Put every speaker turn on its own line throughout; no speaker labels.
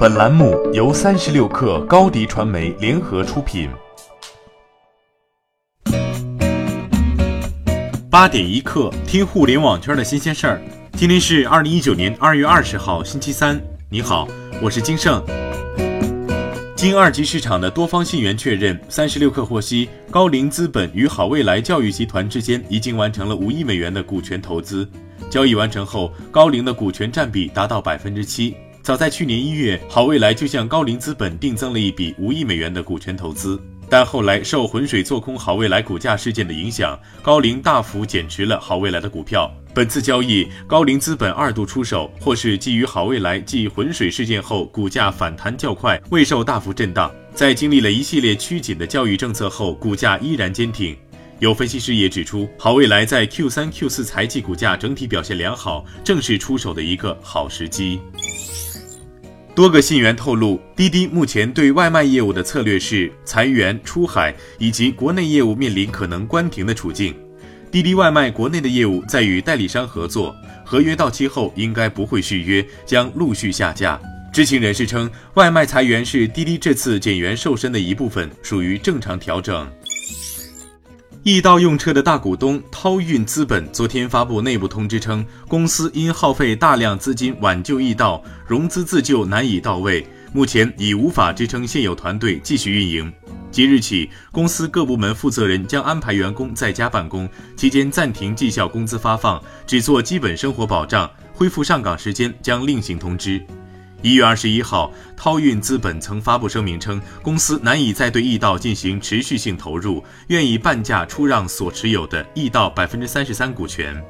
本栏目由三十六氪高低传媒联合出品。
八点一刻，听互联网圈的新鲜事儿。今天是二零一九年二月二十号，星期三。你好，我是金盛。经二级市场的多方信源确认，三十六氪获悉，高瓴资本与好未来教育集团之间已经完成了五亿美元的股权投资。交易完成后，高瓴的股权占比达到百分之七。早在去年一月，好未来就向高瓴资本定增了一笔五亿美元的股权投资，但后来受浑水做空好未来股价事件的影响，高瓴大幅减持了好未来的股票。本次交易，高瓴资本二度出手，或是基于好未来继浑水事件后股价反弹较快，未受大幅震荡。在经历了一系列趋紧的教育政策后，股价依然坚挺。有分析师也指出，好未来在 Q 三、Q 四财季股价整体表现良好，正是出手的一个好时机。多个信源透露，滴滴目前对外卖业务的策略是裁员、出海，以及国内业务面临可能关停的处境。滴滴外卖国内的业务在与代理商合作，合约到期后应该不会续约，将陆续下架。知情人士称，外卖裁员是滴滴这次减员瘦身的一部分，属于正常调整。易到用车的大股东涛运资本昨天发布内部通知称，公司因耗费大量资金挽救易到，融资自救难以到位，目前已无法支撑现有团队继续运营。即日起，公司各部门负责人将安排员工在家办公，期间暂停绩效工资发放，只做基本生活保障，恢复上岗时间将另行通知。一月二十一号，涛运资本曾发布声明称，公司难以再对易道进行持续性投入，愿以半价出让所持有的易道百分之三十三股权。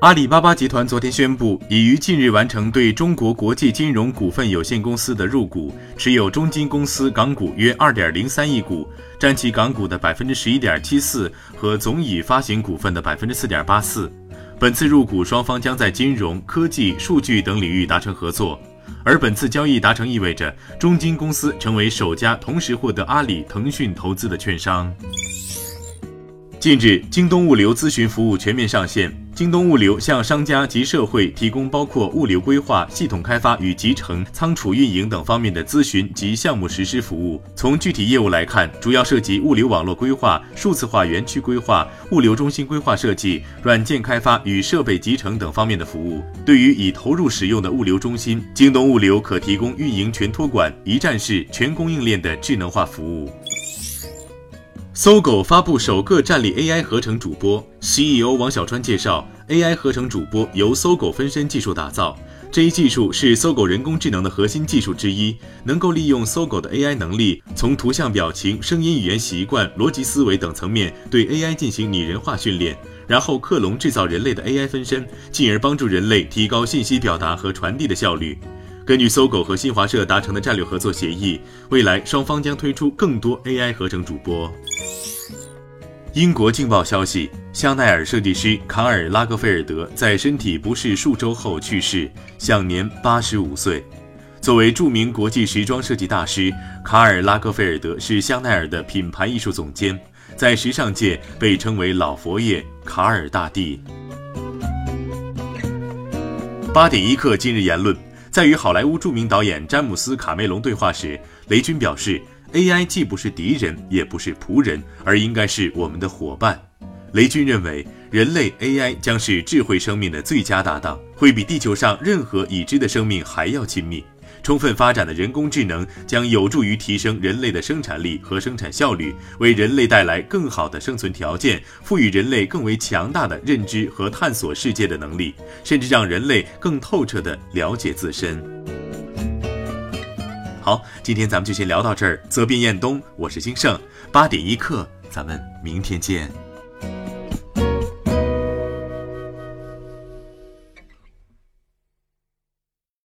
阿里巴巴集团昨天宣布，已于近日完成对中国国际金融股份有限公司的入股，持有中金公司港股约二点零三亿股，占其港股的百分之十一点七四和总已发行股份的百分之四点八四。本次入股，双方将在金融科技、数据等领域达成合作。而本次交易达成，意味着中金公司成为首家同时获得阿里、腾讯投资的券商。近日，京东物流咨询服务全面上线。京东物流向商家及社会提供包括物流规划、系统开发与集成、仓储运营等方面的咨询及项目实施服务。从具体业务来看，主要涉及物流网络规划、数字化园区规划、物流中心规划设计、软件开发与设备集成等方面的服务。对于已投入使用的物流中心，京东物流可提供运营全托管、一站式全供应链的智能化服务。搜狗发布首个站立 AI 合成主播，CEO 王小川介绍，AI 合成主播由搜狗分身技术打造。这一技术是搜狗人工智能的核心技术之一，能够利用搜狗的 AI 能力，从图像、表情、声音、语言习惯、逻辑思维等层面对 AI 进行拟人化训练，然后克隆制造人类的 AI 分身，进而帮助人类提高信息表达和传递的效率。根据搜狗和新华社达成的战略合作协议，未来双方将推出更多 AI 合成主播。英国《镜报》消息，香奈儿设计师卡尔·拉格菲尔德在身体不适数周后去世，享年八十五岁。作为著名国际时装设计大师，卡尔·拉格菲尔德是香奈儿的品牌艺术总监，在时尚界被称为“老佛爷”、“卡尔大帝”。八点一刻，今日言论。在与好莱坞著名导演詹姆斯·卡梅隆对话时，雷军表示，AI 既不是敌人，也不是仆人，而应该是我们的伙伴。雷军认为，人类 AI 将是智慧生命的最佳搭档，会比地球上任何已知的生命还要亲密。充分发展的人工智能将有助于提升人类的生产力和生产效率，为人类带来更好的生存条件，赋予人类更为强大的认知和探索世界的能力，甚至让人类更透彻地了解自身。好，今天咱们就先聊到这儿。责编：彦东，我是金盛，八点一刻，咱们明天见。